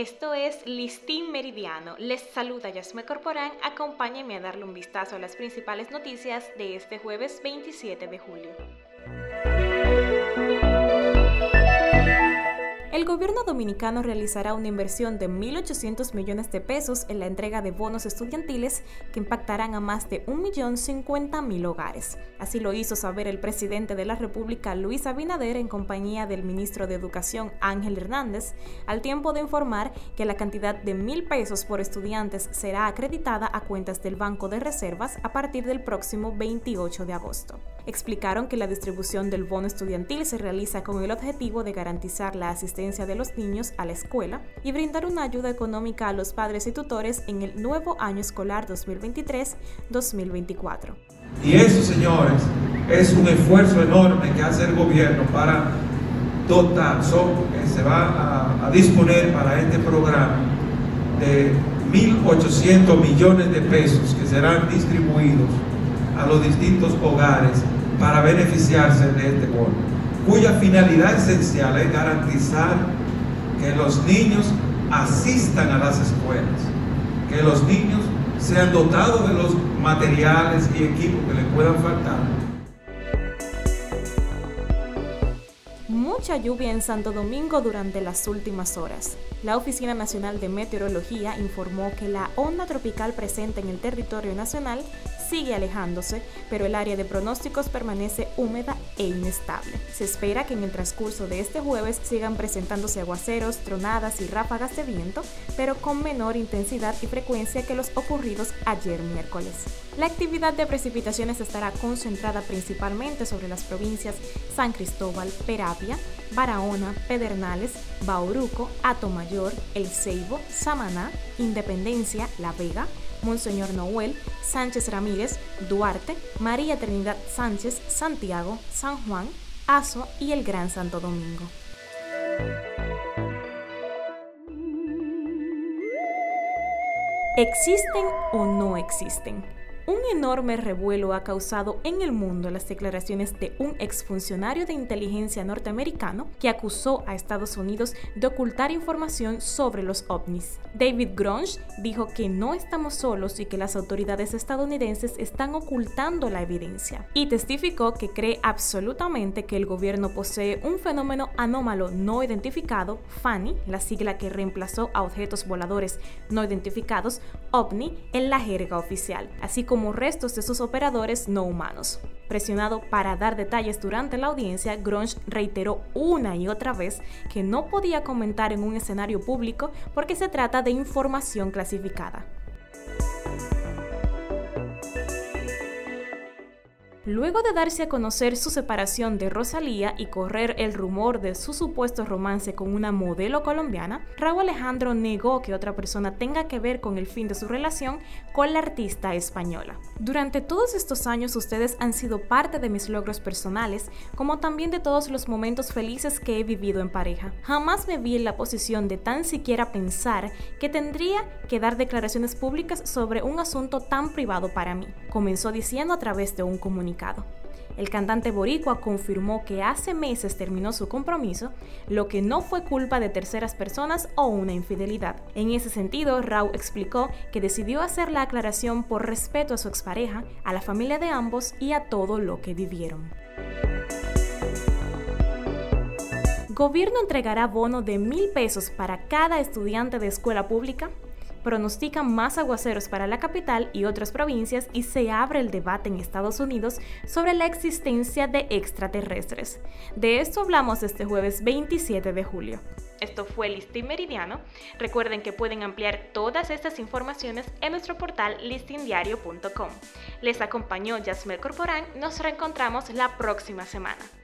Esto es Listín Meridiano. Les saluda Yasme Corporán. Acompáñenme a darle un vistazo a las principales noticias de este jueves 27 de julio. El gobierno dominicano realizará una inversión de 1.800 millones de pesos en la entrega de bonos estudiantiles que impactarán a más de 1.050.000 hogares. Así lo hizo saber el presidente de la República, Luis Abinader, en compañía del ministro de Educación, Ángel Hernández, al tiempo de informar que la cantidad de mil pesos por estudiantes será acreditada a cuentas del Banco de Reservas a partir del próximo 28 de agosto. Explicaron que la distribución del bono estudiantil se realiza con el objetivo de garantizar la asistencia de los niños a la escuela y brindar una ayuda económica a los padres y tutores en el nuevo año escolar 2023-2024. Y eso, señores, es un esfuerzo enorme que hace el gobierno para dotar, que se va a, a disponer para este programa de 1.800 millones de pesos que serán distribuidos a los distintos hogares para beneficiarse de este bono cuya finalidad esencial es garantizar que los niños asistan a las escuelas, que los niños sean dotados de los materiales y equipos que les puedan faltar. Mucha lluvia en Santo Domingo durante las últimas horas. La Oficina Nacional de Meteorología informó que la onda tropical presente en el territorio nacional sigue alejándose, pero el área de pronósticos permanece húmeda e inestable. Se espera que en el transcurso de este jueves sigan presentándose aguaceros, tronadas y ráfagas de viento, pero con menor intensidad y frecuencia que los ocurridos ayer miércoles. La actividad de precipitaciones estará concentrada principalmente sobre las provincias San Cristóbal, Peravia, Barahona, Pedernales, Bauruco, Atomayor, El Ceibo, Samaná, Independencia, La Vega, Monseñor Noel, Sánchez Ramírez, Duarte, María Trinidad Sánchez, Santiago, San Juan, Azo y el Gran Santo Domingo. ¿Existen o no existen? Un enorme revuelo ha causado en el mundo las declaraciones de un exfuncionario de inteligencia norteamericano que acusó a Estados Unidos de ocultar información sobre los ovnis. David Grunge dijo que no estamos solos y que las autoridades estadounidenses están ocultando la evidencia y testificó que cree absolutamente que el gobierno posee un fenómeno anómalo no identificado, FANI, la sigla que reemplazó a objetos voladores no identificados, OVNI, en la jerga oficial, así como como restos de sus operadores no humanos. Presionado para dar detalles durante la audiencia, Grunge reiteró una y otra vez que no podía comentar en un escenario público porque se trata de información clasificada. Luego de darse a conocer su separación de Rosalía y correr el rumor de su supuesto romance con una modelo colombiana, Raúl Alejandro negó que otra persona tenga que ver con el fin de su relación con la artista española. Durante todos estos años ustedes han sido parte de mis logros personales, como también de todos los momentos felices que he vivido en pareja. Jamás me vi en la posición de tan siquiera pensar que tendría que dar declaraciones públicas sobre un asunto tan privado para mí, comenzó diciendo a través de un comunicado. El cantante boricua confirmó que hace meses terminó su compromiso, lo que no fue culpa de terceras personas o una infidelidad. En ese sentido, Rau explicó que decidió hacer la aclaración por respeto a su expareja, a la familia de ambos y a todo lo que vivieron. Gobierno entregará bono de mil pesos para cada estudiante de escuela pública pronostican más aguaceros para la capital y otras provincias y se abre el debate en Estados Unidos sobre la existencia de extraterrestres. De esto hablamos este jueves 27 de julio. Esto fue Listín Meridiano. Recuerden que pueden ampliar todas estas informaciones en nuestro portal listindiario.com. Les acompañó Yasmel Corporán. Nos reencontramos la próxima semana.